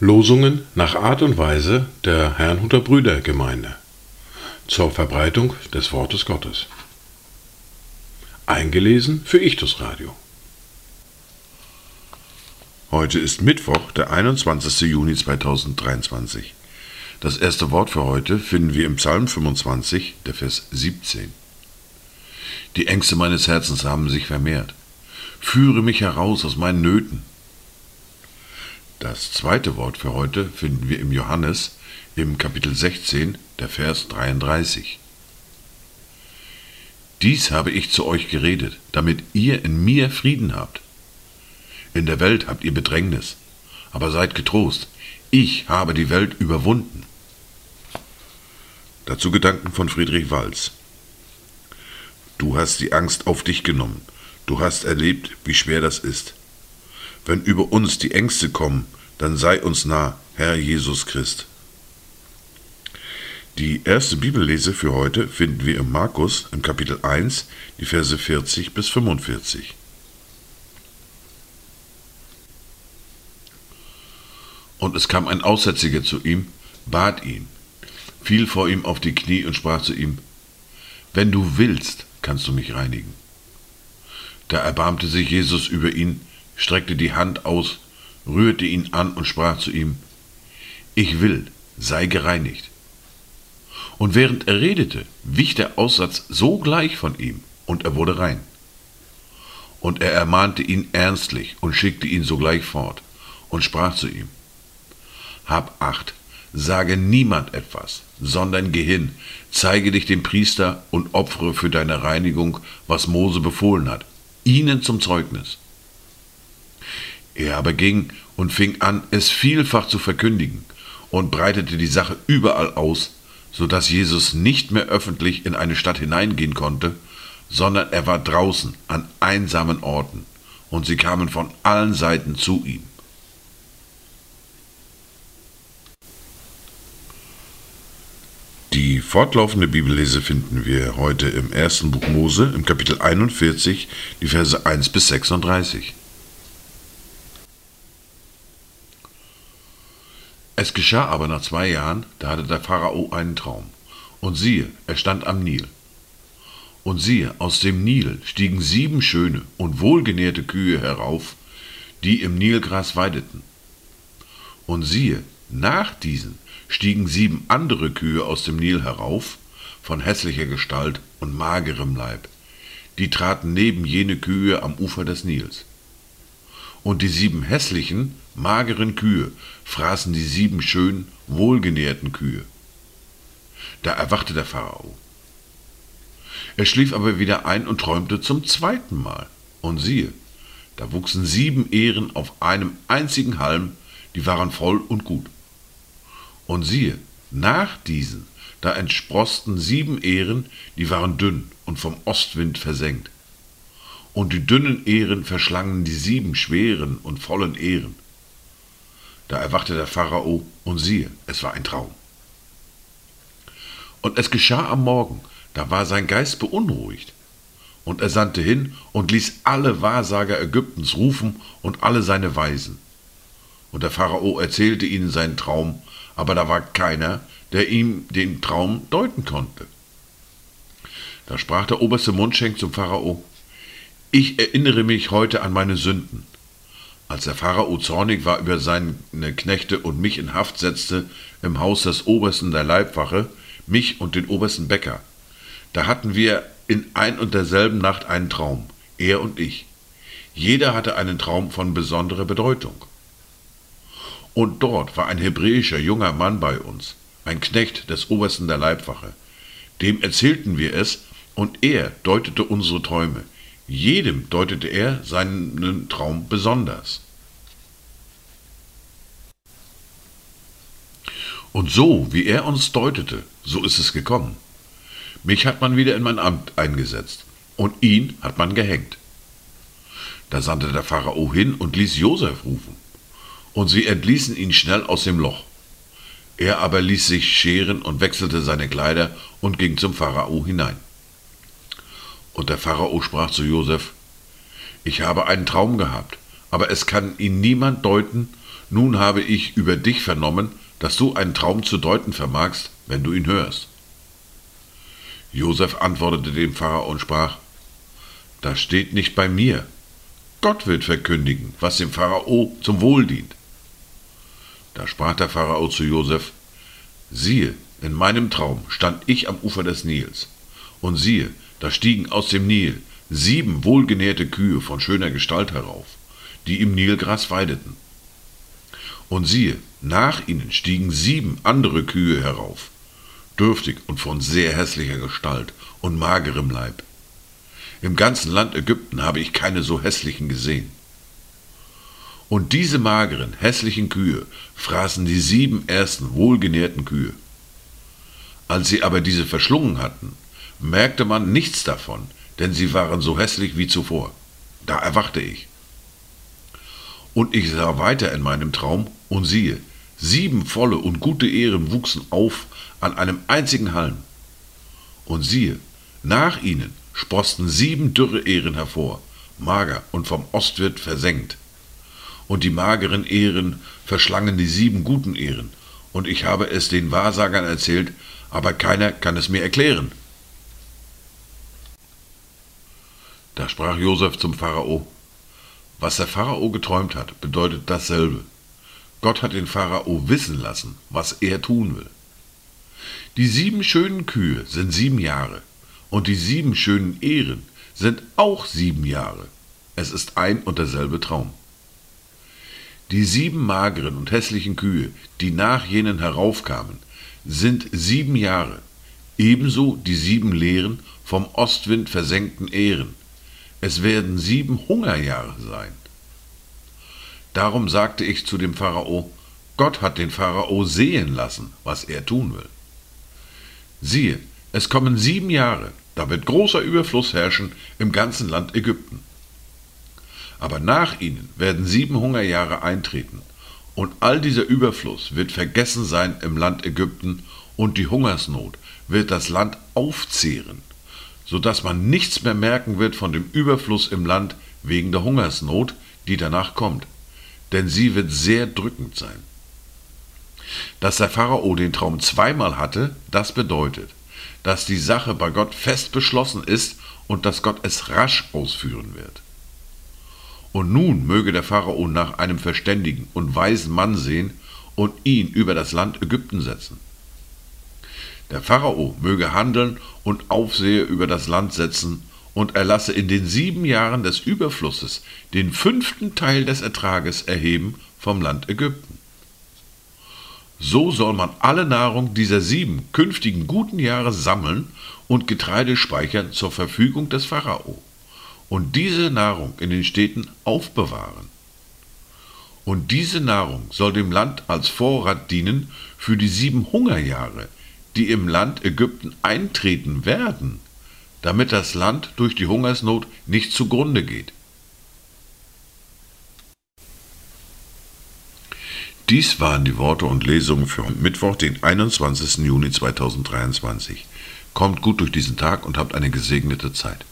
Losungen nach Art und Weise der Herrnhuter Brüdergemeinde zur Verbreitung des Wortes Gottes. Eingelesen für Ichtus Radio. Heute ist Mittwoch, der 21. Juni 2023. Das erste Wort für heute finden wir im Psalm 25, der Vers 17. Die Ängste meines Herzens haben sich vermehrt. Führe mich heraus aus meinen Nöten. Das zweite Wort für heute finden wir im Johannes im Kapitel 16, der Vers 33. Dies habe ich zu euch geredet, damit ihr in mir Frieden habt. In der Welt habt ihr Bedrängnis, aber seid getrost, ich habe die Welt überwunden. Dazu Gedanken von Friedrich Walz. Du hast die Angst auf dich genommen, du hast erlebt, wie schwer das ist. Wenn über uns die Ängste kommen, dann sei uns nah, Herr Jesus Christ. Die erste Bibellese für heute finden wir im Markus im Kapitel 1, die Verse 40 bis 45. Und es kam ein Aussätziger zu ihm, bat ihn, fiel vor ihm auf die Knie und sprach zu ihm, Wenn du willst, kannst du mich reinigen. Da erbarmte sich Jesus über ihn, streckte die Hand aus, rührte ihn an und sprach zu ihm, Ich will, sei gereinigt. Und während er redete, wich der Aussatz sogleich von ihm, und er wurde rein. Und er ermahnte ihn ernstlich und schickte ihn sogleich fort und sprach zu ihm, Hab acht, sage niemand etwas, sondern geh hin, zeige dich dem Priester und opfere für deine Reinigung, was Mose befohlen hat, ihnen zum Zeugnis. Er aber ging und fing an, es vielfach zu verkündigen und breitete die Sache überall aus, so dass Jesus nicht mehr öffentlich in eine Stadt hineingehen konnte, sondern er war draußen an einsamen Orten, und sie kamen von allen Seiten zu ihm. Die fortlaufende Bibellese finden wir heute im ersten Buch Mose, im Kapitel 41, die Verse 1 bis 36. Es geschah aber nach zwei Jahren, da hatte der Pharao einen Traum. Und siehe, er stand am Nil. Und siehe, aus dem Nil stiegen sieben schöne und wohlgenährte Kühe herauf, die im Nilgras weideten. Und siehe, nach diesen stiegen sieben andere Kühe aus dem Nil herauf, von hässlicher Gestalt und magerem Leib. Die traten neben jene Kühe am Ufer des Nils. Und die sieben hässlichen, mageren Kühe fraßen die sieben schönen, wohlgenährten Kühe. Da erwachte der Pharao. Er schlief aber wieder ein und träumte zum zweiten Mal. Und siehe, da wuchsen sieben Ähren auf einem einzigen Halm, die waren voll und gut. Und siehe, nach diesen, da entsprosten sieben Ähren, die waren dünn und vom Ostwind versenkt. Und die dünnen Ähren verschlangen die sieben schweren und vollen Ähren. Da erwachte der Pharao, und siehe, es war ein Traum. Und es geschah am Morgen, da war sein Geist beunruhigt. Und er sandte hin und ließ alle Wahrsager Ägyptens rufen und alle seine Weisen. Und der Pharao erzählte ihnen seinen Traum, aber da war keiner, der ihm den Traum deuten konnte. Da sprach der oberste Mundschenk zum Pharao, ich erinnere mich heute an meine Sünden. Als der Pharao zornig war über seine Knechte und mich in Haft setzte im Haus des Obersten der Leibwache, mich und den obersten Bäcker, da hatten wir in ein und derselben Nacht einen Traum, er und ich. Jeder hatte einen Traum von besonderer Bedeutung. Und dort war ein hebräischer junger Mann bei uns, ein Knecht des Obersten der Leibwache. Dem erzählten wir es, und er deutete unsere Träume. Jedem deutete er seinen Traum besonders. Und so, wie er uns deutete, so ist es gekommen. Mich hat man wieder in mein Amt eingesetzt, und ihn hat man gehängt. Da sandte der Pharao hin und ließ Josef rufen und sie entließen ihn schnell aus dem Loch. Er aber ließ sich scheren und wechselte seine Kleider und ging zum Pharao hinein. Und der Pharao sprach zu Josef, ich habe einen Traum gehabt, aber es kann ihn niemand deuten, nun habe ich über dich vernommen, dass du einen Traum zu deuten vermagst, wenn du ihn hörst. Josef antwortete dem Pharao und sprach, das steht nicht bei mir. Gott wird verkündigen, was dem Pharao zum Wohl dient. Da sprach der Pharao zu Josef, siehe, in meinem Traum stand ich am Ufer des Nils, und siehe, da stiegen aus dem Nil sieben wohlgenährte Kühe von schöner Gestalt herauf, die im Nilgras weideten. Und siehe, nach ihnen stiegen sieben andere Kühe herauf, dürftig und von sehr hässlicher Gestalt und magerem Leib. Im ganzen Land Ägypten habe ich keine so hässlichen gesehen. Und diese mageren, hässlichen Kühe fraßen die sieben ersten wohlgenährten Kühe. Als sie aber diese verschlungen hatten, merkte man nichts davon, denn sie waren so hässlich wie zuvor. Da erwachte ich. Und ich sah weiter in meinem Traum, und siehe, sieben volle und gute Ehren wuchsen auf an einem einzigen Halm. Und siehe, nach ihnen sprosten sieben dürre Ehren hervor, mager und vom Ostwind versenkt. Und die mageren Ehren verschlangen die sieben guten Ehren, und ich habe es den Wahrsagern erzählt, aber keiner kann es mir erklären. Da sprach Josef zum Pharao, was der Pharao geträumt hat, bedeutet dasselbe. Gott hat den Pharao wissen lassen, was er tun will. Die sieben schönen Kühe sind sieben Jahre und die sieben schönen Ehren sind auch sieben Jahre. Es ist ein und derselbe Traum. Die sieben mageren und hässlichen Kühe, die nach jenen heraufkamen, sind sieben Jahre, ebenso die sieben leeren, vom Ostwind versenkten Ehren. Es werden sieben Hungerjahre sein. Darum sagte ich zu dem Pharao, Gott hat den Pharao sehen lassen, was er tun will. Siehe, es kommen sieben Jahre, da wird großer Überfluss herrschen im ganzen Land Ägypten. Aber nach ihnen werden sieben Hungerjahre eintreten, und all dieser Überfluss wird vergessen sein im Land Ägypten, und die Hungersnot wird das Land aufzehren, so dass man nichts mehr merken wird von dem Überfluss im Land wegen der Hungersnot, die danach kommt, denn sie wird sehr drückend sein. Dass der Pharao den Traum zweimal hatte, das bedeutet, dass die Sache bei Gott fest beschlossen ist und dass Gott es rasch ausführen wird. Und nun möge der Pharao nach einem verständigen und weisen Mann sehen und ihn über das Land Ägypten setzen. Der Pharao möge handeln und Aufsehe über das Land setzen und erlasse in den sieben Jahren des Überflusses den fünften Teil des Ertrages erheben vom Land Ägypten. So soll man alle Nahrung dieser sieben künftigen guten Jahre sammeln und Getreide speichern zur Verfügung des Pharao und diese Nahrung in den Städten aufbewahren. Und diese Nahrung soll dem Land als Vorrat dienen für die sieben Hungerjahre, die im Land Ägypten eintreten werden, damit das Land durch die Hungersnot nicht zugrunde geht. Dies waren die Worte und Lesungen für Mittwoch, den 21. Juni 2023. Kommt gut durch diesen Tag und habt eine gesegnete Zeit.